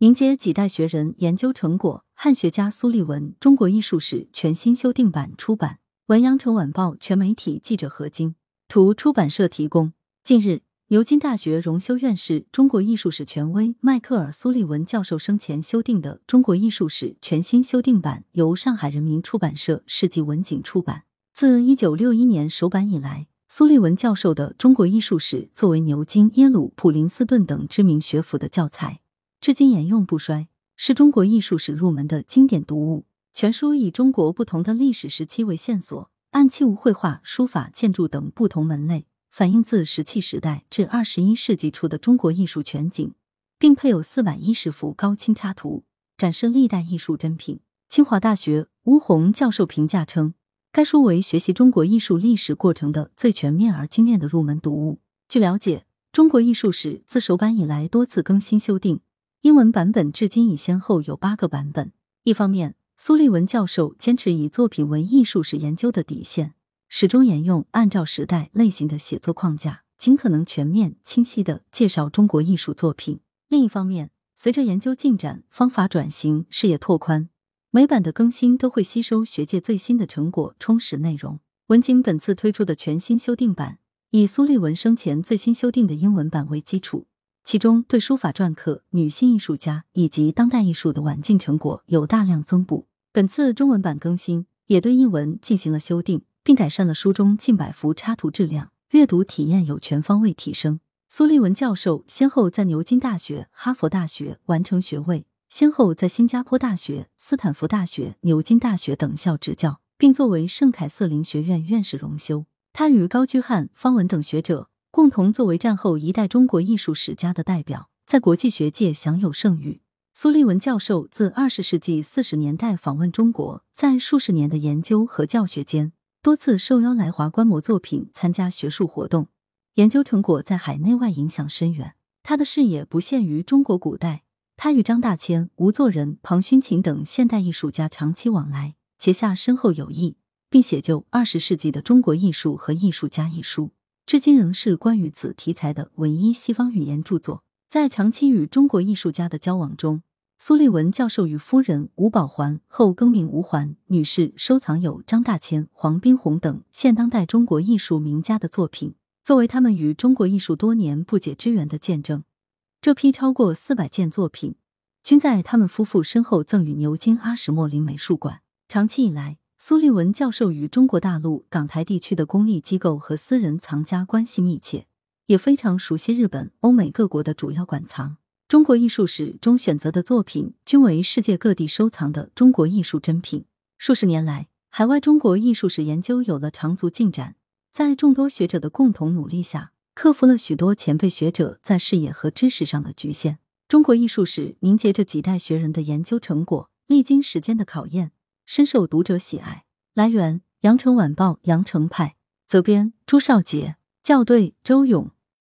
迎接几代学人研究成果，汉学家苏立文《中国艺术史》全新修订版出版。文阳城晚报全媒体记者何晶，图出版社提供。近日，牛津大学荣休院士、中国艺术史权威迈克尔·苏利文教授生前修订的《中国艺术史》全新修订版由上海人民出版社世纪文景出版。自一九六一年首版以来，苏利文教授的《中国艺术史》作为牛津、耶鲁、普林斯顿等知名学府的教材。至今沿用不衰，是中国艺术史入门的经典读物。全书以中国不同的历史时期为线索，按器物绘画、书法、建筑等不同门类，反映自石器时代至二十一世纪初的中国艺术全景，并配有四百一十幅高清插图，展示历代艺术珍品。清华大学吴红教授评价称，该书为学习中国艺术历史过程的最全面而精炼的入门读物。据了解，中国艺术史自首版以来多次更新修订。英文版本至今已先后有八个版本。一方面，苏立文教授坚持以作品为艺术史研究的底线，始终沿用按照时代类型的写作框架，尽可能全面、清晰的介绍中国艺术作品。另一方面，随着研究进展、方法转型、视野拓宽，每版的更新都会吸收学界最新的成果，充实内容。文景本次推出的全新修订版，以苏立文生前最新修订的英文版为基础。其中，对书法篆刻、女性艺术家以及当代艺术的晚近成果有大量增补。本次中文版更新也对译文进行了修订，并改善了书中近百幅插图质量，阅读体验有全方位提升。苏利文教授先后在牛津大学、哈佛大学完成学位，先后在新加坡大学、斯坦福大学、牛津大学等校执教，并作为圣凯瑟琳学院院士荣休。他与高居翰、方文等学者。共同作为战后一代中国艺术史家的代表，在国际学界享有盛誉。苏立文教授自二十世纪四十年代访问中国，在数十年的研究和教学间，多次受邀来华观摩作品，参加学术活动，研究成果在海内外影响深远。他的视野不限于中国古代，他与张大千、吴作人、庞勋琴等现代艺术家长期往来，结下深厚友谊，并写就二十世纪的中国艺术和艺术家一书。至今仍是关于此题材的唯一西方语言著作。在长期与中国艺术家的交往中，苏立文教授与夫人吴宝环（后更名吴环）女士收藏有张大千、黄宾虹等现当代中国艺术名家的作品，作为他们与中国艺术多年不解之缘的见证。这批超过四百件作品，均在他们夫妇身后赠予牛津阿什莫林美术馆。长期以来，苏立文教授与中国大陆、港台地区的公立机构和私人藏家关系密切，也非常熟悉日本、欧美各国的主要馆藏。中国艺术史中选择的作品均为世界各地收藏的中国艺术珍品。数十年来，海外中国艺术史研究有了长足进展，在众多学者的共同努力下，克服了许多前辈学者在视野和知识上的局限。中国艺术史凝结着几代学人的研究成果，历经时间的考验。深受读者喜爱。来源：羊城晚报羊城派，责编：朱少杰，校对：周勇。